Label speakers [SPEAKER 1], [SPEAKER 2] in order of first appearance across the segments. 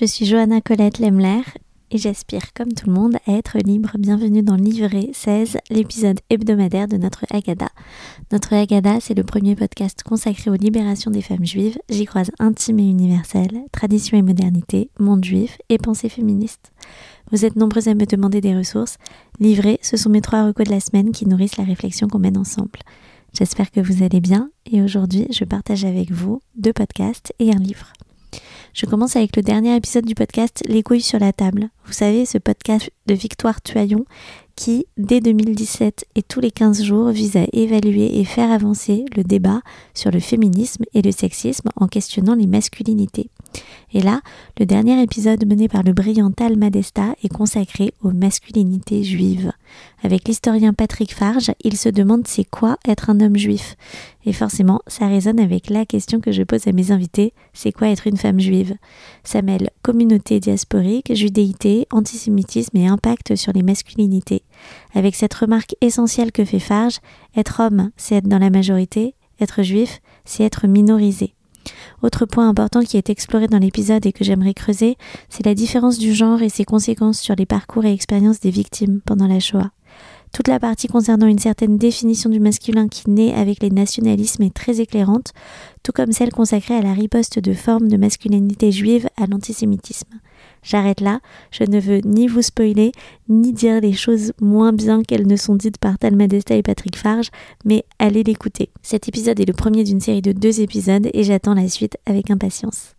[SPEAKER 1] je suis Johanna Colette Lemler et j'aspire comme tout le monde à être libre. Bienvenue dans Livré 16, l'épisode hebdomadaire de notre Agada. Notre Agada, c'est le premier podcast consacré aux libérations des femmes juives. J'y croise intime et universel, tradition et modernité, monde juif et pensée féministe. Vous êtes nombreux à me demander des ressources. Livré, ce sont mes trois recos de la semaine qui nourrissent la réflexion qu'on mène ensemble. J'espère que vous allez bien et aujourd'hui je partage avec vous deux podcasts et un livre. Je commence avec le dernier épisode du podcast Les couilles sur la table. Vous savez, ce podcast de Victoire Tuaillon qui, dès 2017 et tous les 15 jours, vise à évaluer et faire avancer le débat sur le féminisme et le sexisme en questionnant les masculinités. Et là, le dernier épisode mené par le brillant Tal Madesta est consacré aux masculinités juives. Avec l'historien Patrick Farge, il se demande c'est quoi être un homme juif. Et forcément, ça résonne avec la question que je pose à mes invités, c'est quoi être une femme juive? Ça mêle communauté diasporique, judéité, antisémitisme et impact sur les masculinités. Avec cette remarque essentielle que fait Farge, être homme, c'est être dans la majorité, être juif, c'est être minorisé. Autre point important qui est exploré dans l'épisode et que j'aimerais creuser, c'est la différence du genre et ses conséquences sur les parcours et expériences des victimes pendant la Shoah. Toute la partie concernant une certaine définition du masculin qui naît avec les nationalismes est très éclairante, tout comme celle consacrée à la riposte de formes de masculinité juive à l'antisémitisme. J'arrête là, je ne veux ni vous spoiler, ni dire les choses moins bien qu'elles ne sont dites par Tal Madesta et Patrick Farge, mais allez l'écouter. Cet épisode est le premier d'une série de deux épisodes et j'attends la suite avec impatience.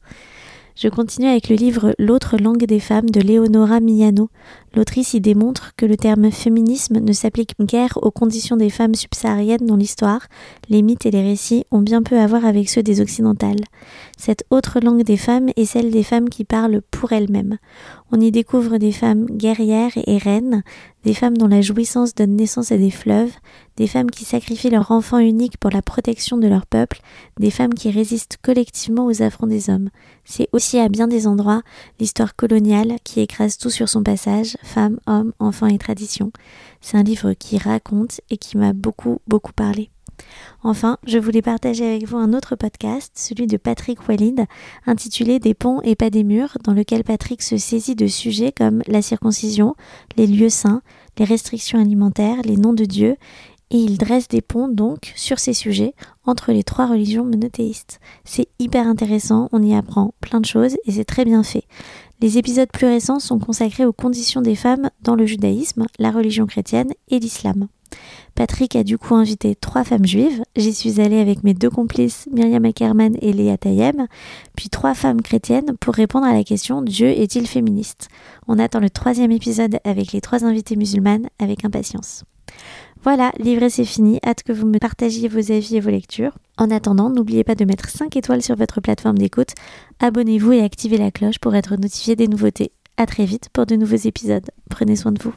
[SPEAKER 1] Je continue avec le livre L'autre langue des femmes de Leonora Miano. L'autrice y démontre que le terme féminisme ne s'applique guère aux conditions des femmes subsahariennes dans l'histoire, les mythes et les récits ont bien peu à voir avec ceux des occidentales. Cette autre langue des femmes est celle des femmes qui parlent pour elles-mêmes. On y découvre des femmes guerrières et reines, des femmes dont la jouissance donne naissance à des fleuves, des femmes qui sacrifient leur enfant unique pour la protection de leur peuple, des femmes qui résistent collectivement aux affronts des hommes. C'est aussi à bien des endroits l'histoire coloniale qui écrase tout sur son passage, femmes, hommes, enfants et traditions. C'est un livre qui raconte et qui m'a beaucoup, beaucoup parlé. Enfin, je voulais partager avec vous un autre podcast, celui de Patrick Walid, intitulé Des ponts et pas des murs, dans lequel Patrick se saisit de sujets comme la circoncision, les lieux saints, les restrictions alimentaires, les noms de Dieu, et il dresse des ponts donc sur ces sujets entre les trois religions monothéistes. C'est hyper intéressant, on y apprend plein de choses et c'est très bien fait. Les épisodes plus récents sont consacrés aux conditions des femmes dans le judaïsme, la religion chrétienne et l'islam. Patrick a du coup invité trois femmes juives. J'y suis allée avec mes deux complices, Myriam Ackerman et Léa Tayem, puis trois femmes chrétiennes pour répondre à la question Dieu est-il féministe? On attend le troisième épisode avec les trois invitées musulmanes avec impatience. Voilà, livré c'est fini. Hâte que vous me partagiez vos avis et vos lectures. En attendant, n'oubliez pas de mettre 5 étoiles sur votre plateforme d'écoute. Abonnez-vous et activez la cloche pour être notifié des nouveautés. À très vite pour de nouveaux épisodes. Prenez soin de vous.